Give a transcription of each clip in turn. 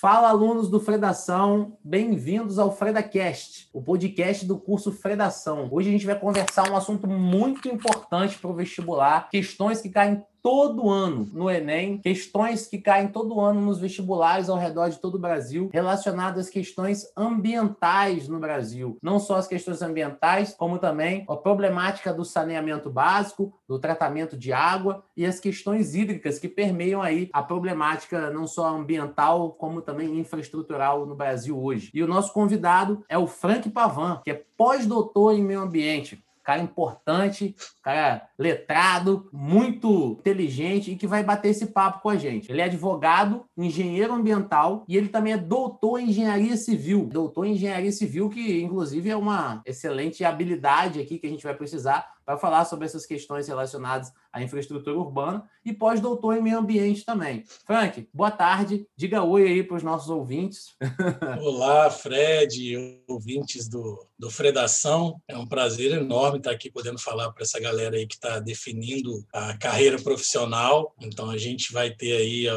Fala, alunos do Fredação, bem-vindos ao FredaCast, o podcast do curso Fredação. Hoje a gente vai conversar um assunto muito importante para o vestibular, questões que caem todo ano no Enem, questões que caem todo ano nos vestibulares ao redor de todo o Brasil, relacionadas às questões ambientais no Brasil. Não só as questões ambientais, como também a problemática do saneamento básico, do tratamento de água e as questões hídricas que permeiam aí a problemática não só ambiental, como também infraestrutural no Brasil hoje. E o nosso convidado é o Frank Pavan, que é pós-doutor em meio ambiente cara importante, cara letrado, muito inteligente e que vai bater esse papo com a gente. Ele é advogado, engenheiro ambiental e ele também é doutor em engenharia civil. Doutor em engenharia civil, que inclusive é uma excelente habilidade aqui que a gente vai precisar para falar sobre essas questões relacionadas à infraestrutura urbana e pós-doutor em meio ambiente também. Frank, boa tarde. Diga oi aí para os nossos ouvintes. Olá, Fred, ouvintes do, do Fredação. É um prazer enorme estar aqui podendo falar para essa galera aí que está definindo a carreira profissional. Então, a gente vai ter aí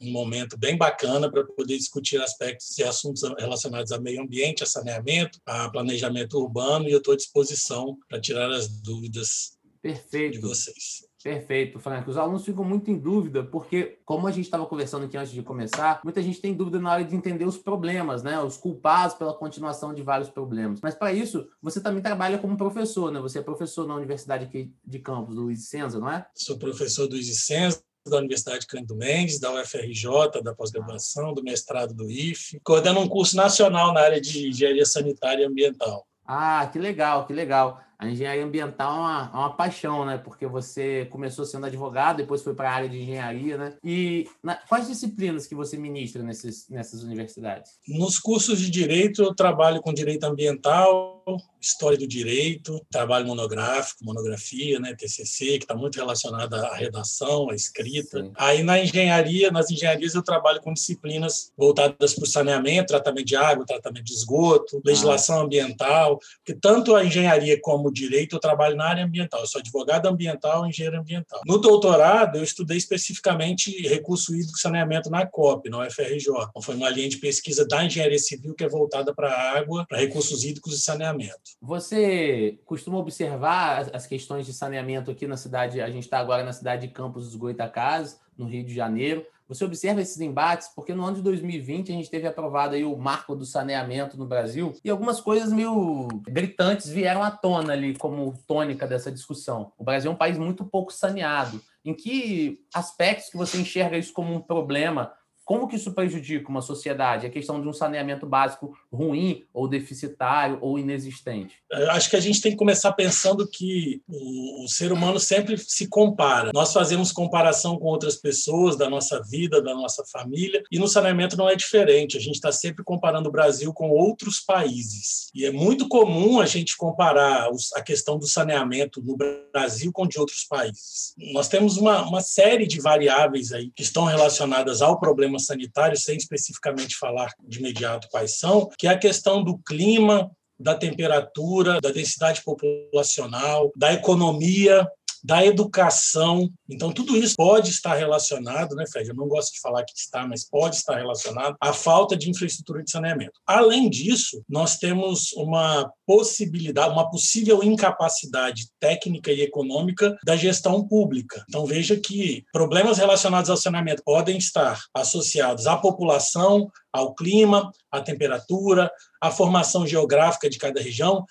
um momento bem bacana para poder discutir aspectos e assuntos relacionados a meio ambiente, a saneamento, a planejamento urbano, e eu estou à disposição para tirar as dúvidas Perfeito. de vocês. Perfeito, Frank. Os alunos ficam muito em dúvida, porque, como a gente estava conversando aqui antes de começar, muita gente tem dúvida na hora de entender os problemas, né? Os culpados pela continuação de vários problemas. Mas, para isso, você também trabalha como professor, né? Você é professor na Universidade de Campos, do Luiz Senza, não é? Sou professor do Luiz Senza, da Universidade Cândido Mendes, da UFRJ, da pós-graduação, do mestrado do IFE, coordeno um curso nacional na área de engenharia sanitária e ambiental. Ah, que legal, que legal a engenharia ambiental é uma, é uma paixão, né? Porque você começou sendo advogado, depois foi para a área de engenharia, né? E na, quais disciplinas que você ministra nesses, nessas universidades? Nos cursos de direito, eu trabalho com direito ambiental, história do direito, trabalho monográfico, monografia, né? TCC, que está muito relacionada à redação, à escrita. Sim. Aí na engenharia, nas engenharias, eu trabalho com disciplinas voltadas para o saneamento, tratamento de água, tratamento de esgoto, legislação ah. ambiental, porque tanto a engenharia como como direito, eu trabalho na área ambiental. Eu sou advogado ambiental e engenheiro ambiental. No doutorado, eu estudei especificamente recurso hídrico e saneamento na COP, na UFRJ. Então, foi uma linha de pesquisa da engenharia civil que é voltada para a água, para recursos hídricos e saneamento. Você costuma observar as questões de saneamento aqui na cidade? A gente está agora na cidade de Campos dos Goitacazes, no Rio de Janeiro. Você observa esses embates, porque no ano de 2020 a gente teve aprovado aí o marco do saneamento no Brasil e algumas coisas meio gritantes vieram à tona ali como tônica dessa discussão. O Brasil é um país muito pouco saneado. Em que aspectos que você enxerga isso como um problema como que isso prejudica uma sociedade? A questão de um saneamento básico ruim ou deficitário ou inexistente? Acho que a gente tem que começar pensando que o, ser humano sempre se compara. Nós fazemos comparação com outras pessoas da nossa vida, da nossa família, e no saneamento não é diferente. A gente está sempre comparando o Brasil com outros países. E é muito comum a gente comparar a questão do saneamento no Brasil com de outros países. Nós temos uma, uma série de variáveis aí que estão relacionadas ao problema problemas sanitários, sem especificamente falar de imediato quais são, que é a questão do clima, da temperatura, da densidade populacional, da economia, da educação. Então, tudo isso pode estar relacionado, né, Fred? Eu não gosto de falar que está, mas pode estar relacionado à falta de infraestrutura de saneamento. Além disso, nós temos uma possibilidade, uma possível incapacidade técnica e econômica da gestão pública. Então, veja que problemas relacionados ao saneamento podem estar associados à população, ao clima, à temperatura, à formação geográfica de cada região.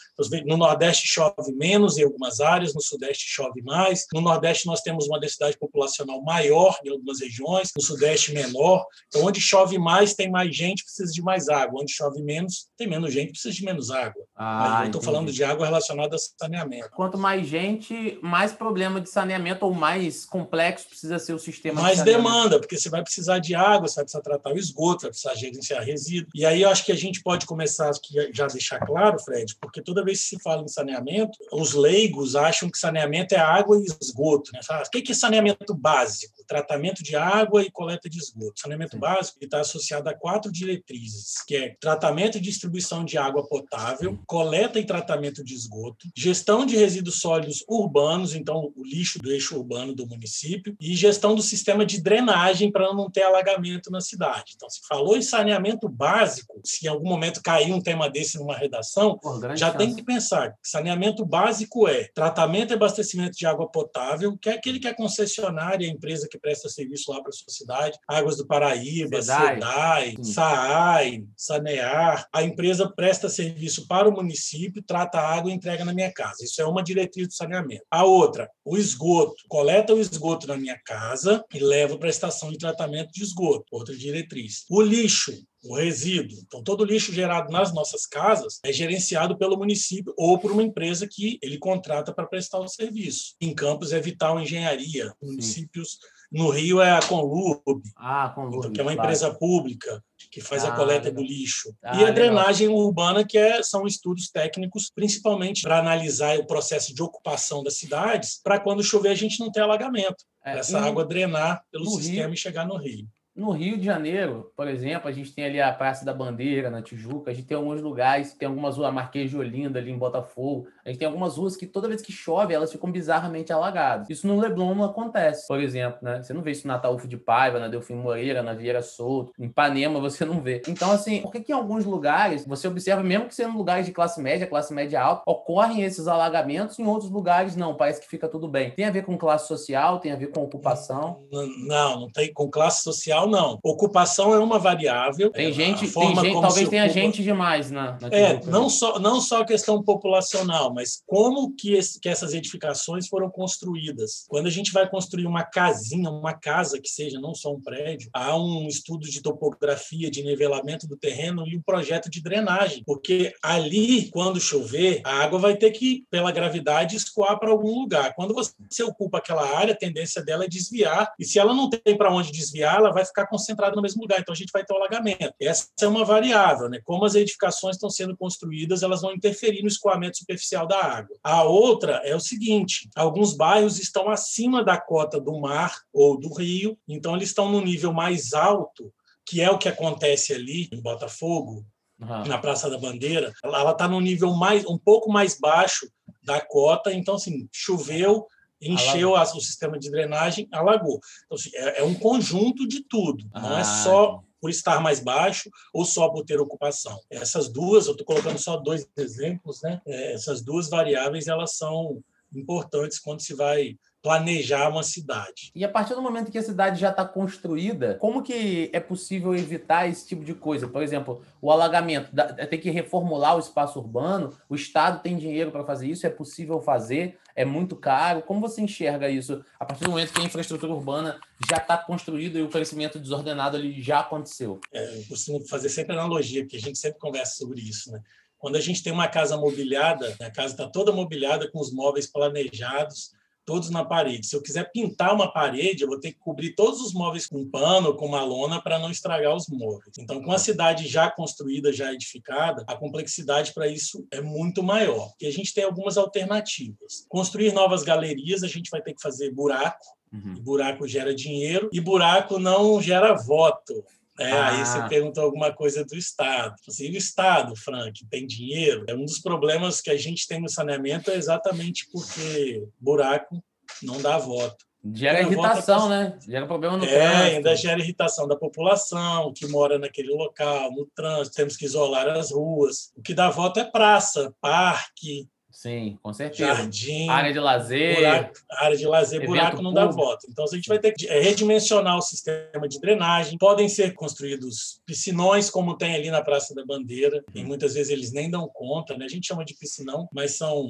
No Nordeste chove menos em algumas áreas, no Sudeste chove mais. No Nordeste nós temos uma densidade populacional maior em algumas regiões, no Sudeste menor. Então, onde chove mais, tem mais gente, precisa de mais água. Onde chove menos, tem menos gente, precisa de menos água. Ah, eu estou falando de água relacionada a saneamento. Quanto mais gente, mais problema de saneamento ou mais complexo precisa ser o sistema mais de demanda, porque você vai precisar de água, você vai precisar tratar o esgoto, vai precisar gerenciar resíduo. E aí eu acho que a gente pode começar aqui já deixar claro, Fred, porque toda vez que se fala em saneamento, os leigos acham que saneamento é água e esgoto. Né? O que é saneamento básico? tratamento de água e coleta de esgoto. Saneamento básico está associado a quatro diretrizes, que é tratamento e distribuição de água potável, coleta e tratamento de esgoto, gestão de resíduos sólidos urbanos, então o lixo do eixo urbano do município, e gestão do sistema de drenagem para não ter alagamento na cidade. Então, se falou em saneamento básico, se em algum momento cair um tema desse numa redação, Pô, já chance. tem que pensar que saneamento básico é tratamento e abastecimento de água potável, que é aquele que é concessionária, a empresa que presta serviço lá para a sua cidade, Águas do Paraíba, SEDAI, SEDAI SAAI, Sanear. A empresa presta serviço para o município, trata a água e entrega na minha casa. Isso é uma diretriz do saneamento. A outra, o esgoto. Coleta o esgoto na minha casa e leva para a estação de tratamento de esgoto. Outra diretriz. O lixo o resíduo. Então, todo o lixo gerado nas nossas casas é gerenciado pelo município ou por uma empresa que ele contrata para prestar o serviço. Em Campos é Vital Engenharia, municípios no Rio é a Conlub, ah, Conlub então, que é uma claro. empresa pública que faz ah, a coleta legal. do lixo. Ah, e a drenagem legal. urbana, que é, são estudos técnicos, principalmente para analisar o processo de ocupação das cidades, para quando chover a gente não ter alagamento. É, essa água drenar pelo sistema Rio, e chegar no Rio. No Rio de Janeiro, por exemplo, a gente tem ali a Praça da Bandeira, na Tijuca, a gente tem alguns lugares, tem algumas ruas, a Marquês de Olinda ali em Botafogo, a gente tem algumas ruas que toda vez que chove, elas ficam bizarramente alagadas. Isso no Leblon não acontece, por exemplo, né? Você não vê isso na Taúfo de Paiva, na Delfim Moreira, na Vieira Solto, em Ipanema você não vê. Então, assim, por que, que em alguns lugares, você observa, mesmo que sendo lugares de classe média, classe média alta, ocorrem esses alagamentos, em outros lugares não, parece que fica tudo bem. Tem a ver com classe social, tem a ver com ocupação? Não, não tem com classe social não. Ocupação é uma variável. Tem gente, tem gente talvez tenha ocupa... gente demais na, na É, não só, não só a questão populacional, mas como que, esse, que essas edificações foram construídas. Quando a gente vai construir uma casinha, uma casa que seja, não só um prédio, há um estudo de topografia, de nivelamento do terreno e um projeto de drenagem, porque ali, quando chover, a água vai ter que, pela gravidade, escoar para algum lugar. Quando você ocupa aquela área, a tendência dela é desviar, e se ela não tem para onde desviar, ela vai ficar concentrada no mesmo lugar, então a gente vai ter o alagamento. Essa é uma variável, né? Como as edificações estão sendo construídas, elas vão interferir no escoamento superficial da água. A outra é o seguinte: alguns bairros estão acima da cota do mar ou do rio, então eles estão no nível mais alto, que é o que acontece ali em Botafogo, Uhum. na Praça da Bandeira, ela está no nível mais um pouco mais baixo da cota, então assim, choveu, encheu o sistema de drenagem, alagou. Então, assim, é, é, um conjunto de tudo, ah. não é ah, só por estar mais baixo ou só por ter ocupação. Essas duas, eu estou colocando só dois exemplos, né? É, essas duas variáveis elas são importantes quando se vai planejar uma cidade. E a partir do momento que a cidade já está construída, como que é possível evitar esse tipo de coisa? Por exemplo, o alagamento, tem que reformular o espaço urbano, o Estado tem dinheiro para fazer isso, é possível fazer, é muito caro. Como você enxerga isso a partir do momento que a infraestrutura urbana já está construída e o crescimento desordenado ali já aconteceu? É, eu costumo fazer sempre analogia, porque a gente sempre conversa sobre isso, né? Quando a gente tem uma casa mobiliada, a casa está toda mobiliada com os móveis planejados, todos na parede. Se eu quiser pintar uma parede, eu vou ter que cobrir todos os móveis com pano, com uma lona, para não estragar os móveis. Então, com a cidade já construída, já edificada, a complexidade para isso é muito maior. E a gente tem algumas alternativas. Construir novas galerias, a gente vai ter que fazer buraco, Uhum. Buraco gera dinheiro e buraco não gera voto. É, ah. Aí você perguntou alguma coisa do Estado. Assim, o Estado, Frank, tem dinheiro? É um dos problemas que a gente tem no saneamento é exatamente porque buraco não dá voto. Gera irritação, né? Gera problema no é, trânsito. É, ainda gera irritação da população que mora naquele local, no trânsito, temos que isolar as ruas. O que dá voto é praça, parque, Sim, com certeza. Jardim, área de lazer. Buraco, área de lazer, buraco não público. dá voto. Então, a gente vai ter que é, redimensionar o sistema de drenagem. Podem ser construídos piscinões, como tem ali na Praça da Bandeira, e uhum. muitas vezes eles nem dão conta, né? A gente chama de piscinão, mas são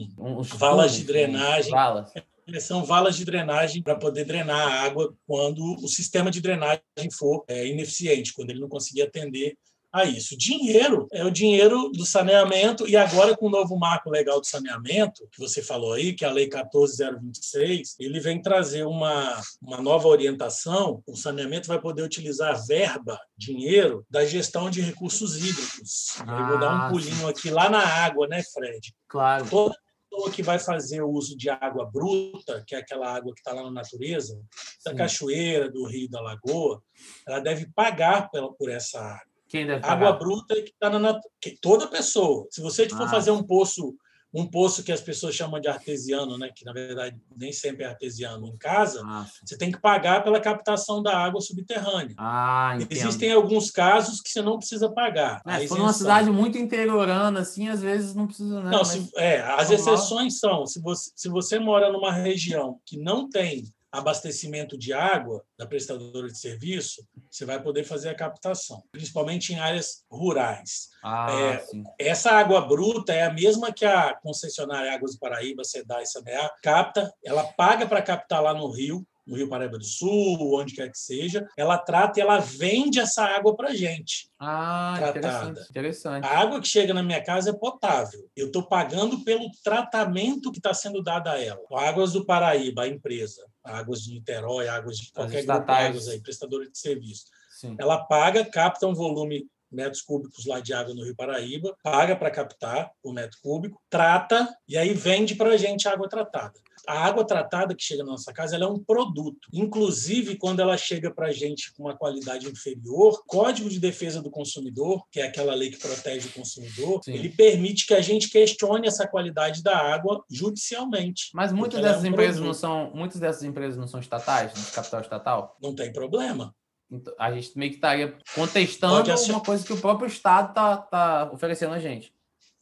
valas de drenagem. Valas é, são valas de drenagem para poder drenar a água quando o sistema de drenagem for é, ineficiente, quando ele não conseguir atender a isso. Dinheiro é o dinheiro do saneamento, e agora com o novo marco legal do saneamento, que você falou aí, que é a Lei 14026, ele vem trazer uma, uma nova orientação. O saneamento vai poder utilizar verba, dinheiro, da gestão de recursos hídricos. Ah, Eu vou dar um ah, pulinho aqui lá na água, né, Fred? Claro. Toda pessoa que vai fazer o uso de água bruta, que é aquela água que está lá na natureza, da Sim. cachoeira, do rio, da lagoa, ela deve pagar por essa água. Quem deve pagar? Água bruta que está na que toda pessoa. Se você for ah. fazer um poço um poço que as pessoas chamam de artesiano, né, que na verdade nem sempre é artesiano em casa, ah, você tem que pagar pela captação da água subterrânea. Ah, Existem alguns casos que você não precisa pagar. É, se for numa cidade muito interiorana, assim, às vezes não precisa. Né, não, se, é, as exceções são se você, se você mora numa região que não tem abastecimento de água da prestadora de serviço, você vai poder fazer a captação, principalmente em áreas rurais. Ah, é, essa água bruta é a mesma que a concessionária Águas do Paraíba, SEDA e SAMEA capta, ela paga para captar lá no rio, no Rio Paraíba do Sul, onde quer que seja, ela trata e ela vende essa água para gente. Ah, tratada. Interessante, interessante. A água que chega na minha casa é potável. Eu estou pagando pelo tratamento que está sendo dado a ela. Águas do Paraíba, a empresa, Águas de Niterói, Águas de qualquer grupo águas aí, prestadora de serviço. Sim. Ela paga, capta um volume metros cúbicos lá de água no Rio Paraíba, paga para captar o metro cúbico, trata e aí vende para a gente água tratada a água tratada que chega na nossa casa é um produto. Inclusive, quando ela chega para a gente com uma qualidade inferior, Código de Defesa do Consumidor, que é aquela lei que protege o consumidor, Sim. ele permite que a gente questione essa qualidade da água judicialmente. Mas muitas dessas é um empresas não são, muitas dessas empresas não são estatais, de capital estatal? Não tem problema. Então, a gente meio que estaria contestando uma coisa que o próprio Estado está tá oferecendo a gente.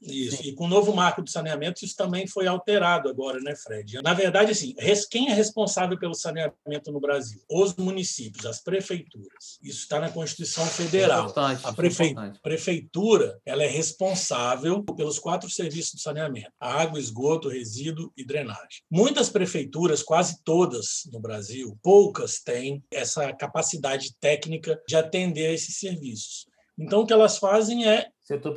Isso. Sim. E com o novo marco do saneamento, isso também foi alterado agora, né, Fred? Na verdade, assim, quem é responsável pelo saneamento no Brasil? Os municípios, as prefeituras. Isso está na Constituição Federal. Importante, a prefe... prefeitura ela é responsável pelos quatro serviços do saneamento: água, esgoto, resíduo e drenagem. Muitas prefeituras, quase todas no Brasil, poucas têm essa capacidade técnica de atender a esses serviços. Então, o que elas fazem é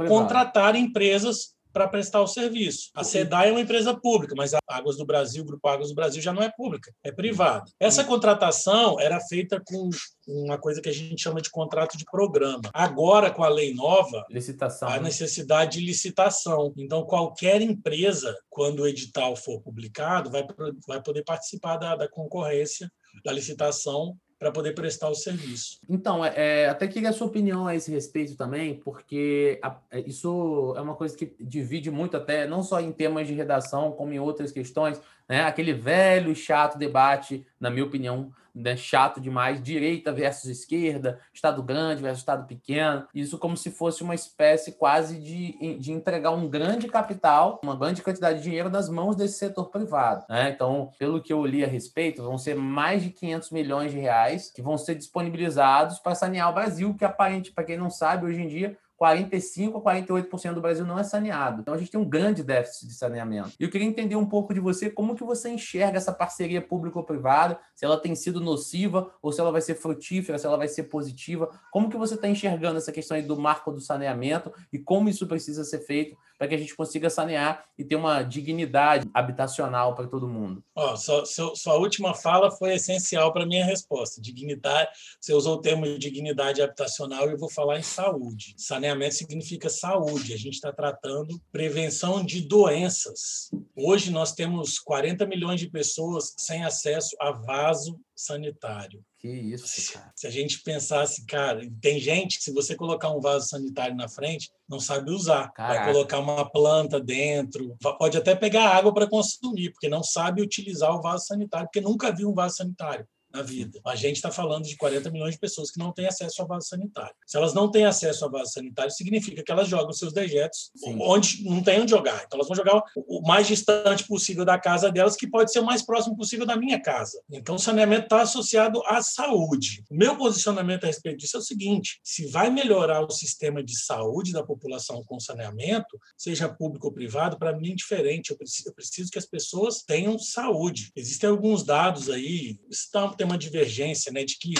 contratar empresas para prestar o serviço. A SEDAI é uma empresa pública, mas a Águas do Brasil, o Grupo Águas do Brasil, já não é pública, é privada. Essa contratação era feita com uma coisa que a gente chama de contrato de programa. Agora, com a lei nova, licitação, a né? necessidade de licitação. Então, qualquer empresa, quando o edital for publicado, vai, vai poder participar da, da concorrência, da licitação para poder prestar o serviço. Então, é, é, até queria a sua opinião a esse respeito também, porque a, é, isso é uma coisa que divide muito até, não só em temas de redação, como em outras questões, né? Aquele velho chato debate, na minha opinião, né? chato demais, direita versus esquerda, Estado grande versus Estado pequeno. Isso como se fosse uma espécie quase de, de entregar um grande capital, uma grande quantidade de dinheiro nas mãos desse setor privado. Né? Então, pelo que eu li a respeito, vão ser mais de 500 milhões de reais que vão ser disponibilizados para sanear o Brasil, que aparente, para quem não sabe, hoje em dia 45% a 48% do Brasil não é saneado. Então a gente tem um grande déficit de saneamento. E eu queria entender um pouco de você como que você enxerga essa parceria público-privada, se ela tem sido nociva ou se ela vai ser frutífera, se ela vai ser positiva. Como que você está enxergando essa questão do marco do saneamento e como isso precisa ser feito para que a gente consiga sanear e ter uma dignidade habitacional para todo mundo? Oh, sua, última fala foi essencial para a minha resposta. Dignidade, você usou o termo de dignidade habitacional e eu vou falar em saúde. Saneamento significa saúde. A gente está tratando prevenção de doenças. Hoje nós temos 40 milhões de pessoas sem acesso a vaso sanitário. Que isso, cara. Se a gente pensasse, cara, tem gente que se você colocar um vaso sanitário na frente, não sabe usar. Caraca. Vai colocar uma planta dentro, pode até pegar água para consumir, porque não sabe utilizar o vaso sanitário, porque nunca viu um vaso sanitário na vida. A gente está falando de 40 milhões de pessoas que não têm acesso a vaso sanitário. Se elas não têm acesso a vaso sanitário, significa que elas jogam seus dejetos Sim. onde não tem onde jogar. Então elas vão jogar o mais distante possível da casa delas, que pode ser o mais próximo possível da minha casa. Então o saneamento está associado à saúde. O meu posicionamento a respeito disso é o seguinte: se vai melhorar o sistema de saúde da população com saneamento, seja público ou privado, para mim é diferente. Eu preciso, eu preciso, que as pessoas tenham saúde. Existem alguns dados aí, está uma divergência, né, de que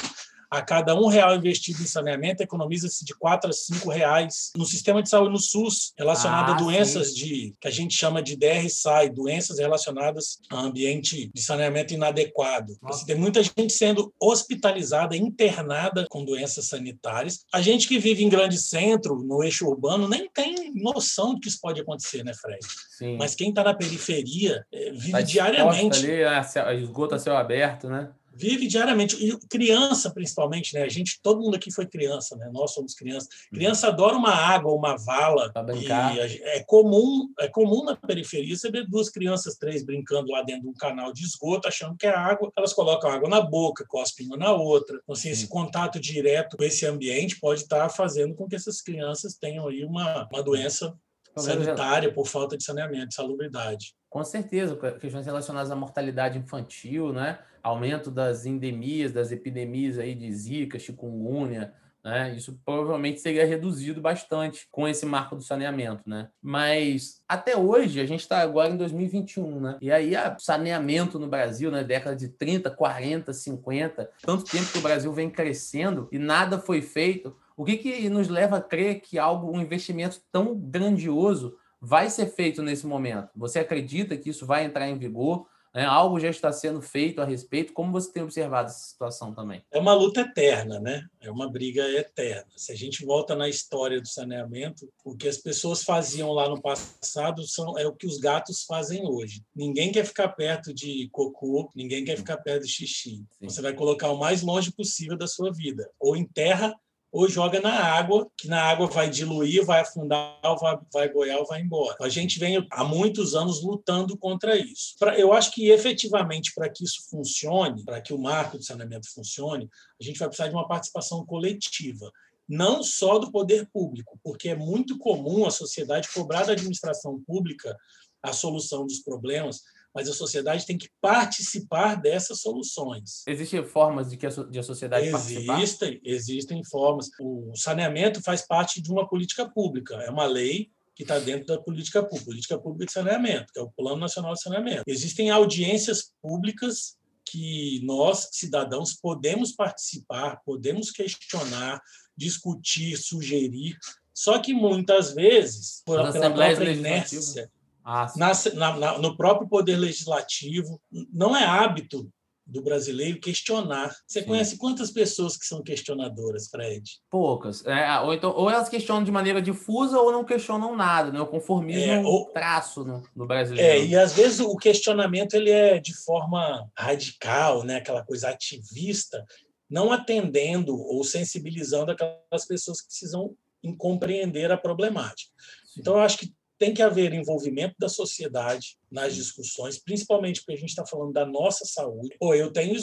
a cada um real investido em saneamento, economiza-se de quatro a cinco reais no sistema de saúde no SUS, relacionado ah, a doenças sim. de que a gente chama de DR-SAI, doenças relacionadas a ambiente de saneamento inadequado. Tem muita gente sendo hospitalizada, internada com doenças sanitárias. A gente que vive em grande centro, no eixo urbano, nem tem noção de que isso pode acontecer, né, Fred? Sim. Mas quem está na periferia eh, vive tá diariamente. Ali, esgoto a céu aberto, né? Vive diariamente. E criança, principalmente, né? A gente, todo mundo aqui foi criança, né? Nós somos crianças. Uhum. Criança adora uma água, uma vala. brincar. é comum, é comum na periferia você ver duas crianças, três brincando lá dentro de um canal de esgoto, achando que é água. Elas colocam água na boca, cospem uma na outra. Então, assim, esse contato direto com esse ambiente pode estar fazendo com que essas crianças tenham aí uma, uma doença sanitária por falta de saneamento, de salubridade. Com certeza, questões relacionadas à mortalidade infantil, né? Aumento das endemias, das epidemias aí de zika, chikungunya, né? Isso provavelmente seria reduzido bastante com esse marco do saneamento, né? Mas até hoje, a gente está agora em 2021, né? E aí, o saneamento no Brasil, na né? década de 30, 40, 50, tanto tempo que o Brasil vem crescendo e nada foi feito. O que, que nos leva a crer que algo, um investimento tão grandioso vai ser feito nesse momento? Você acredita que isso vai entrar em vigor? Né? Algo já está sendo feito a respeito. Como você tem observado essa situação também? É uma luta eterna, né? É uma briga eterna. Se a gente volta na história do saneamento, o que as pessoas faziam lá no passado são, é o que os gatos fazem hoje. Ninguém quer ficar perto de cocô, ninguém quer ficar perto de xixi. Sim. Você vai colocar o mais longe possível da sua vida, ou em terra ou joga na água, que na água vai diluir, vai afundar, vai, vai boiar ou vai embora. A gente vem há muitos anos lutando contra isso. Pra, eu acho que efetivamente para que isso funcione, para que o marco de saneamento funcione, a gente vai precisar de uma participação coletiva não só do poder público, porque é muito comum a sociedade cobrar da administração pública a solução dos problemas, mas a sociedade tem que participar dessas soluções. Existem formas de que a, de a sociedade existem, participar? Existem formas. O saneamento faz parte de uma política pública, é uma lei que está dentro da política pública, política pública de saneamento, que é o Plano Nacional de Saneamento. Existem audiências públicas que nós, cidadãos, podemos participar, podemos questionar, discutir, sugerir, só que muitas vezes, por, pela própria inércia, ah, na, na, no próprio poder legislativo. Não é hábito do brasileiro questionar. Você Sim. conhece quantas pessoas que são questionadoras, Fred? Poucas. É, ou, então, ou elas questionam de maneira difusa ou não questionam nada, né? O conformismo é, ou... traço no, no brasileiro. É, e às vezes o questionamento ele é de forma radical, né? aquela coisa ativista, não atendendo ou sensibilizando aquelas pessoas que precisam compreender a problemática. Então, eu acho que tem que haver envolvimento da sociedade nas discussões, principalmente porque a gente está falando da nossa saúde. Ou eu tenho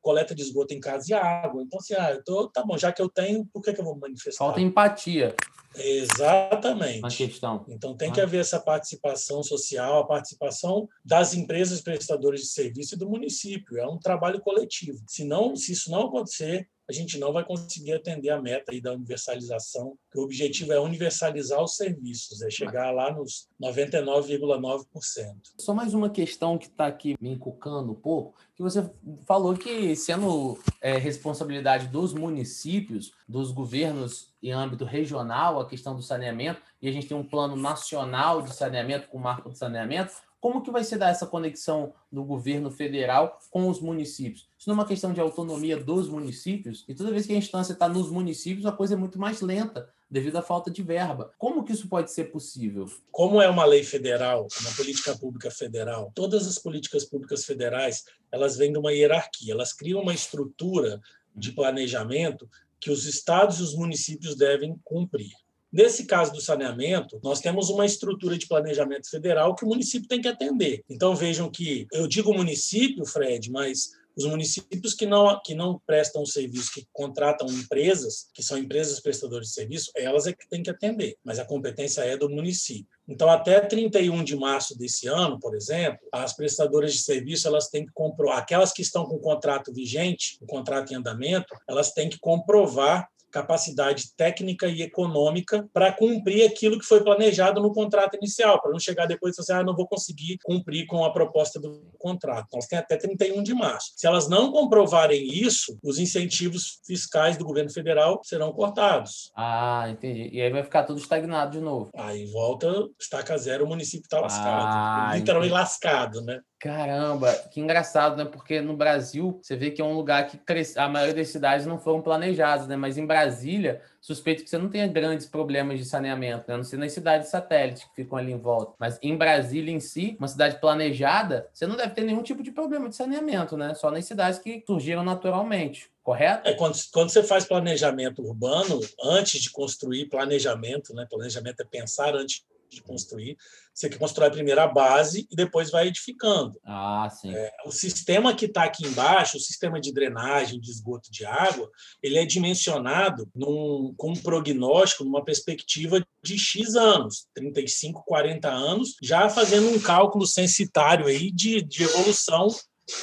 coleta de esgoto em casa e água. Então, assim, ah, eu tô, tá bom, já que eu tenho, por que, que eu vou manifestar? Falta empatia. Exatamente. Questão. Então, tem que haver essa participação social, a participação das empresas prestadoras de serviço e do município. É um trabalho coletivo. Se, não, se isso não acontecer, a gente não vai conseguir atender a meta aí da universalização, que o objetivo é universalizar os serviços, é chegar lá nos 99,9%. Só mais uma questão que está aqui me encucando um pouco, que você falou que sendo é, responsabilidade dos municípios, dos governos em âmbito regional, a questão do saneamento, e a gente tem um plano nacional de saneamento com o marco de saneamento, como que vai se dar essa conexão do governo federal com os municípios? Isso não é uma questão de autonomia dos municípios? E toda vez que a instância está nos municípios, a coisa é muito mais lenta, devido à falta de verba. Como que isso pode ser possível? Como é uma lei federal, uma política pública federal, todas as políticas públicas federais, elas vêm de uma hierarquia, elas criam uma estrutura de planejamento que os estados e os municípios devem cumprir. Nesse caso do saneamento, nós temos uma estrutura de planejamento federal que o município tem que atender. Então vejam que eu digo município, Fred, mas os municípios que não, que não prestam serviço, que contratam empresas, que são empresas prestadoras de serviço, elas é que têm que atender, mas a competência é do município. Então, até 31 de março desse ano, por exemplo, as prestadoras de serviço elas têm que comprovar, aquelas que estão com o contrato vigente, o contrato em andamento, elas têm que comprovar capacidade técnica e econômica para cumprir aquilo que foi planejado no contrato inicial, para não chegar depois e falar assim, ah, não vou conseguir cumprir com a proposta do contrato. Elas têm até 31 de março. Se elas não comprovarem isso, os incentivos fiscais do governo federal serão cortados. Ah, entendi. E aí vai ficar tudo estagnado de novo. Aí volta, estaca zero, o município está lascado. Ah, Literalmente entendi. lascado, né? Caramba, que engraçado, né? Porque no Brasil, você vê que é um lugar que a maioria das cidades não foram planejadas, né? Mas em Brasília, suspeito que você não tenha grandes problemas de saneamento, né? A não ser nas cidades satélites que ficam ali em volta. Mas em Brasília em si, uma cidade planejada, você não deve ter nenhum tipo de problema de saneamento, né? Só nas cidades que surgiram naturalmente correto? É, quando, quando você faz planejamento urbano, antes de construir planejamento, né? Planejamento é pensar antes de construir. Você constrói primeiro a base e depois vai edificando. Ah, sim. É, o sistema que está aqui embaixo, o sistema de drenagem, de esgoto de água, ele é dimensionado num, com um prognóstico, numa perspectiva de X anos, 35, 40 anos, já fazendo um cálculo censitário aí de, de evolução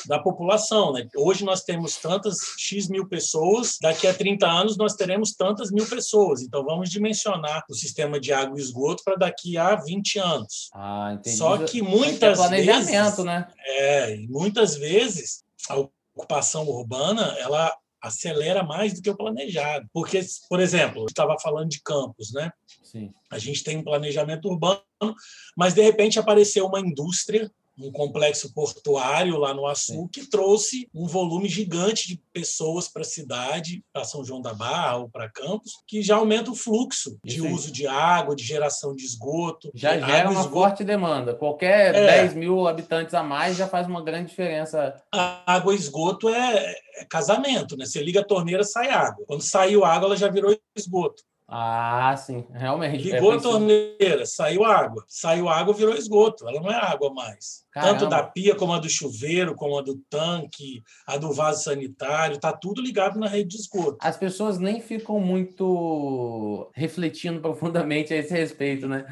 da população. Né? Hoje nós temos tantas X mil pessoas, daqui a 30 anos nós teremos tantas mil pessoas. Então vamos dimensionar o sistema de água e esgoto para daqui a 20 anos. Ah, entendi. Só que muitas planejamento, vezes, né? É, muitas vezes a ocupação urbana ela acelera mais do que o planejado. Porque, por exemplo, estava falando de campos, né? Sim. A gente tem um planejamento urbano, mas de repente apareceu uma indústria um complexo portuário lá no Açu, que trouxe um volume gigante de pessoas para a cidade, para São João da Barra ou para Campos, que já aumenta o fluxo de uso de água, de geração de esgoto. Já de gera uma esgoto. forte demanda. Qualquer é. 10 mil habitantes a mais já faz uma grande diferença. A água e esgoto é, é casamento, né? Você liga a torneira, sai água. Quando saiu água, ela já virou esgoto. Ah, sim, realmente. É Ligou é a torneira, saiu água. Saiu água, virou esgoto. Ela não é água mais. Caramba. Tanto da pia como a do chuveiro, como a do tanque, a do vaso sanitário, tá tudo ligado na rede de esgoto. As pessoas nem ficam muito refletindo profundamente a esse respeito, né?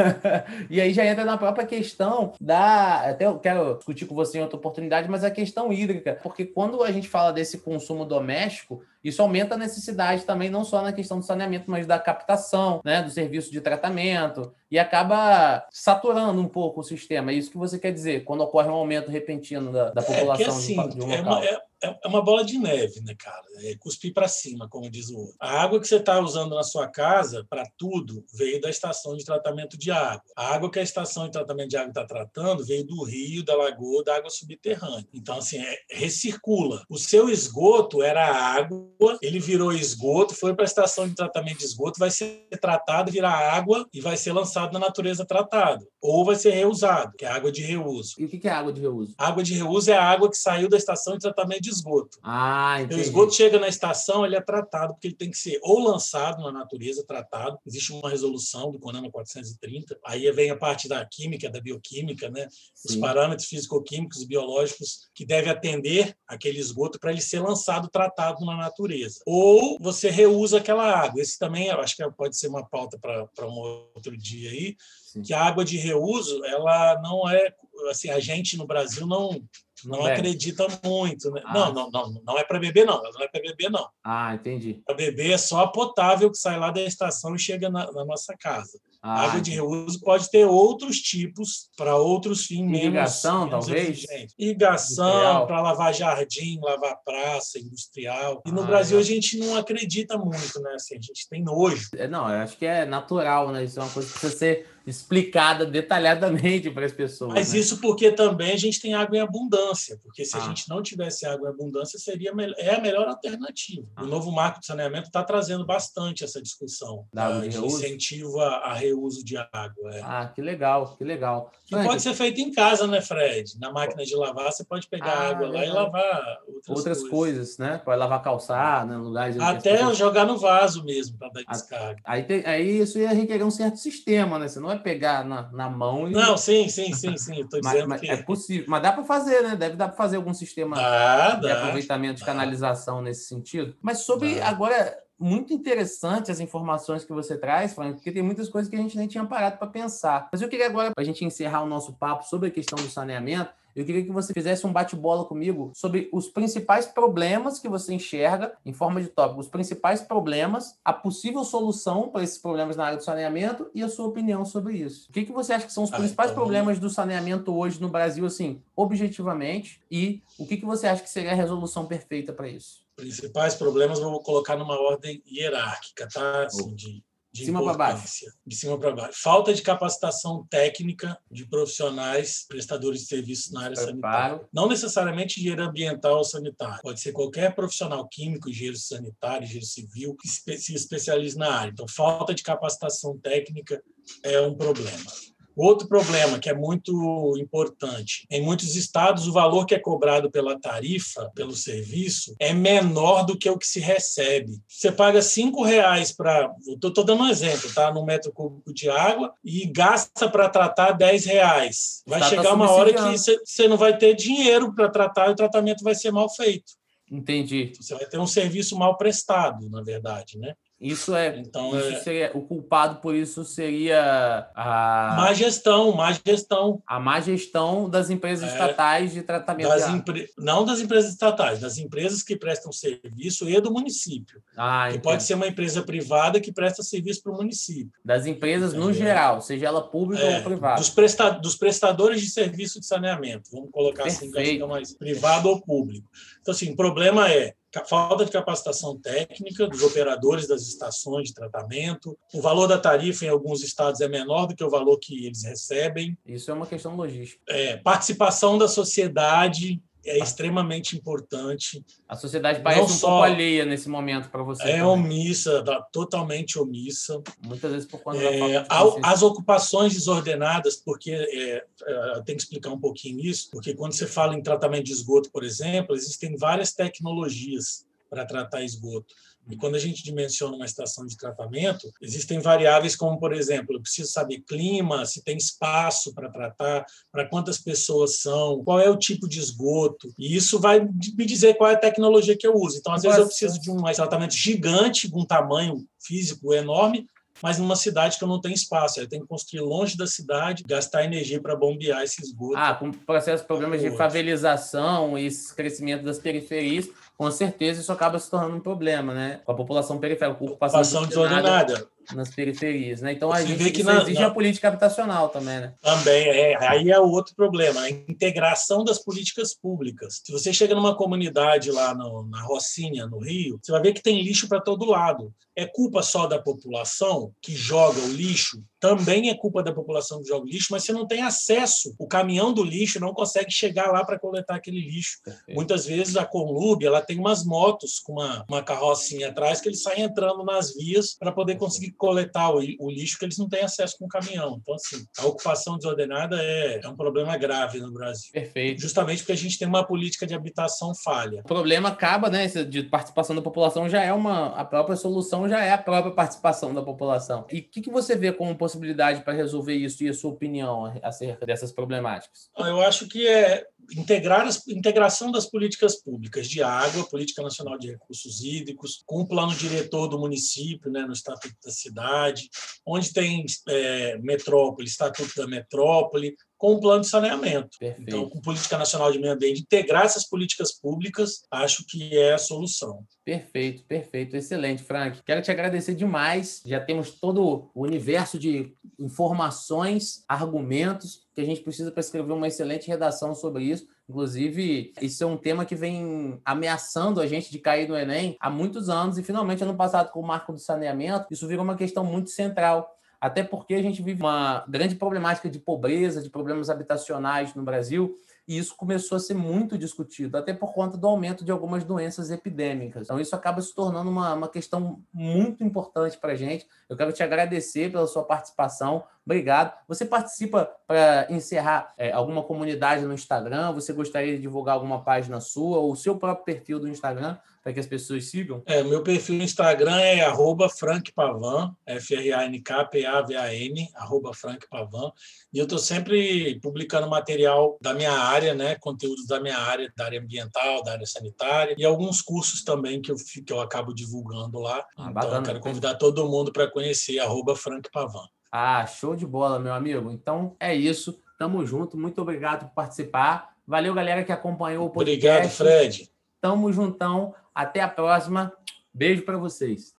e aí já entra na própria questão da. Até eu quero discutir com você em outra oportunidade, mas a questão hídrica. Porque quando a gente fala desse consumo doméstico, isso aumenta a necessidade também, não só na questão do saneamento, mas da captação, né, do serviço de tratamento, e acaba saturando um pouco o sistema. É isso que você quer dizer, quando ocorre um aumento repentino da, da população é assim, de, um é local. Uma, é, é, é uma bola de neve, né, cara? É cuspir para cima, como diz o outro. A água que você está usando na sua casa para tudo veio da estação de tratamento de água. A água que a estação de tratamento de água está tratando veio do rio, da lagoa, da água subterrânea. Então, assim, é, recircula. O seu esgoto era água, ele virou esgoto, foi para a estação de tratamento de esgoto, vai ser tratado, virar água e vai ser lançado na natureza tratado. Ou vai ser reusado, que é água de reuso. E o que é água de reuso? Água de reuso é a água que saiu da estação de tratamento de de esgoto. Ah, entendi. O esgoto chega na estação, ele é tratado, porque ele tem que ser ou lançado na natureza, tratado. Existe uma resolução do CONAMA 430. Aí vem a parte da química, da bioquímica, né? Os parâmetros físico-químicos e biológicos que deve atender aquele esgoto para ele ser lançado, tratado na natureza. Ou você reusa aquela água. Esse também, eu acho que pode ser uma pauta para um outro dia aí, Sim. que a água de reuso, ela não é assim, a gente no Brasil não não Bem. acredita muito, né? Ah. Não, não, não, não é para beber não, não é para beber não. Ah, entendi. Para beber é só a potável que sai lá da estação e chega na, na nossa casa. Ah, água de reuso pode ter outros tipos para outros fins Irrigação, menos, talvez? Exigentes. Irrigação, para lavar jardim, lavar praça, industrial. E no ah, Brasil é. a gente não acredita muito, né? Assim, a gente tem nojo. É, não, eu acho que é natural, né? Isso é uma coisa que precisa ser explicada detalhadamente para as pessoas. Mas né? isso porque também a gente tem água em abundância, porque se ah. a gente não tivesse água em abundância, seria é a melhor alternativa. Ah. O novo marco de saneamento está trazendo bastante essa discussão da, de incentivo a, a, reuso de água. É. Ah, que legal, que legal. Que pode ser feito em casa, né, Fred? Na máquina de lavar, você pode pegar ah, água lá e lavar outras, outras coisas. coisas. né? Pode lavar calçada, né, lugares... Até jogar no vaso mesmo, para dar descarga. Aí, tem, aí isso ia requerer um certo sistema, né? Você não vai pegar na, na mão e... Não, sim, sim, sim, sim. Estou dizendo mas, que... É possível. Mas dá para fazer, né? Deve dar para fazer algum sistema dá, de dá, aproveitamento dá. de canalização nesse sentido. Mas sobre, agora, muito interessante as informações que você traz, Frank, porque tem muitas coisas que a gente nem tinha parado para pensar. Mas eu queria agora, para a gente encerrar o nosso papo sobre a questão do saneamento, eu queria que você fizesse um bate-bola comigo sobre os principais problemas que você enxerga, em forma de tópico, os principais problemas, a possível solução para esses problemas na área do saneamento e a sua opinião sobre isso. O que, que você acha que são os ah, principais então... problemas do saneamento hoje no Brasil, assim, objetivamente, e o que, que você acha que seria a resolução perfeita para isso? Principais problemas, vou colocar numa ordem hierárquica, tá? Assim, de de cima para baixo. De cima para baixo. Falta de capacitação técnica de profissionais prestadores de serviços na área Preparo. sanitária. Não necessariamente engenheiro ambiental ou sanitário. Pode ser qualquer profissional químico, engenheiro sanitário, engenheiro civil, que se especialize na área. Então, falta de capacitação técnica é um problema. Outro problema que é muito importante: em muitos estados, o valor que é cobrado pela tarifa, pelo serviço, é menor do que o que se recebe. Você paga cinco reais para. Estou dando um exemplo, tá? No metro cúbico de água e gasta para tratar 10 reais. Vai Tá, tá chegar uma hora que você não vai ter dinheiro para tratar e o tratamento vai ser mal feito. Entendi. Você vai ter um serviço mal prestado, na verdade, né? Isso é. Então, isso é seria, o culpado por isso seria a, má gestão, má gestão. a má gestão das empresas É, estatais de tratamento das de empre... não das empresas estatais, das empresas que prestam serviço e do município. Ah, que pode ser uma empresa privada que presta serviço para o município. Das empresas no É. geral, seja ela pública É, ou privada. dos, presta... dos prestadores de serviço de saneamento, vamos colocar assim, que Perfeito. fica mais privado ou público. Então, assim, o problema é a falta de capacitação técnica dos operadores das estações de tratamento. O valor da tarifa em alguns estados é menor do que o valor que eles recebem. Isso é uma questão logística. É, participação da sociedade é extremamente importante. A sociedade parece Não um só- pouco alheia nesse momento para você. É também. omissa, tá totalmente omissa. Muitas vezes por conta da É, falta há- consciência. as ocupações desordenadas, porque é, é, tem que explicar um pouquinho isso, porque quando você fala em tratamento de esgoto, por exemplo, existem várias tecnologias para tratar esgoto. E quando a gente dimensiona uma estação de tratamento, existem variáveis como, por exemplo, eu preciso saber clima, se tem espaço para tratar, para quantas pessoas são, qual é o tipo de esgoto. E isso vai me dizer qual é a tecnologia que eu uso. Então, às vezes, eu preciso de um tratamento gigante, com um tamanho físico enorme, mas numa cidade que eu não tenho espaço. Eu tenho que construir longe da cidade, gastar energia para bombear esse esgoto. Ah, com processo, problemas de favelização e crescimento das periferias, com certeza isso acaba se tornando um problema, né? Com a população periférica, a ocupação Ocupação desordenada. Nas periferias, né? Então a Você gente vê que isso na- exige na- a política habitacional também, né? Também, é, aí é outro problema, a integração das políticas públicas. Se você chega numa comunidade lá no- na Rocinha, no Rio, você vai ver que tem lixo para todo lado. É culpa só da população que joga o lixo? Também é culpa da população que joga lixo, mas você não tem acesso. O caminhão do lixo não consegue chegar lá para coletar aquele lixo. Muitas vezes a Conlub ela tem umas motos com uma, uma carrocinha atrás que eles saem entrando nas vias para poder conseguir coletar o, o lixo que eles não têm acesso com o caminhão. Então, assim, a ocupação desordenada é, é um problema grave no Brasil. Perfeito. Justamente porque a gente tem uma política de habitação falha. O problema acaba, né? De participação da população já é uma. A própria solução já é a própria participação da população. E o que, que você vê como possibilidade para resolver isso e a sua opinião acerca dessas problemáticas? Eu acho que é integrar as, integração das políticas públicas de água, Política Nacional de Recursos Hídricos, com o plano diretor do município, né, no Estatuto da Cidade, onde tem é, metrópole, Estatuto da Metrópole, com o plano de saneamento. Perfeito. Então, com Política Nacional de Meio Ambiente, integrar essas políticas públicas, acho que é a solução. Perfeito, perfeito, excelente, Frank. Quero te agradecer demais. Já temos todo o universo de informações, argumentos que a gente precisa para escrever uma excelente redação sobre isso. Inclusive, isso é um tema que vem ameaçando a gente de cair no Enem há muitos anos e finalmente ano passado com o marco do saneamento, isso virou uma questão muito central. Até porque a gente vive uma grande problemática de pobreza, de problemas habitacionais no Brasil, e isso começou a ser muito discutido, até por conta do aumento de algumas doenças epidêmicas. Então, isso acaba se tornando uma, uma questão muito importante para a gente. Eu quero te agradecer pela sua participação. Obrigado. Você participa para encerrar é, alguma comunidade no Instagram? Você gostaria de divulgar alguma página sua ou o seu próprio perfil do Instagram para que as pessoas sigam? É, meu perfil no Instagram é arroba frankpavan, F-R-A-N-K-P-A-V-A-N, arroba frankpavan. E eu estou sempre publicando material da minha área, né, conteúdos da minha área, da área ambiental, da área sanitária, e alguns cursos também que eu, que eu acabo divulgando lá. Ah, então, bacana. eu quero convidar todo mundo para conhecer arroba frankpavan. Ah, show de bola, meu amigo. Então é isso. Tamo junto. Muito obrigado por participar. Valeu, galera que acompanhou o podcast. Obrigado, Fred. Tamo juntão. Até a próxima. Beijo para vocês.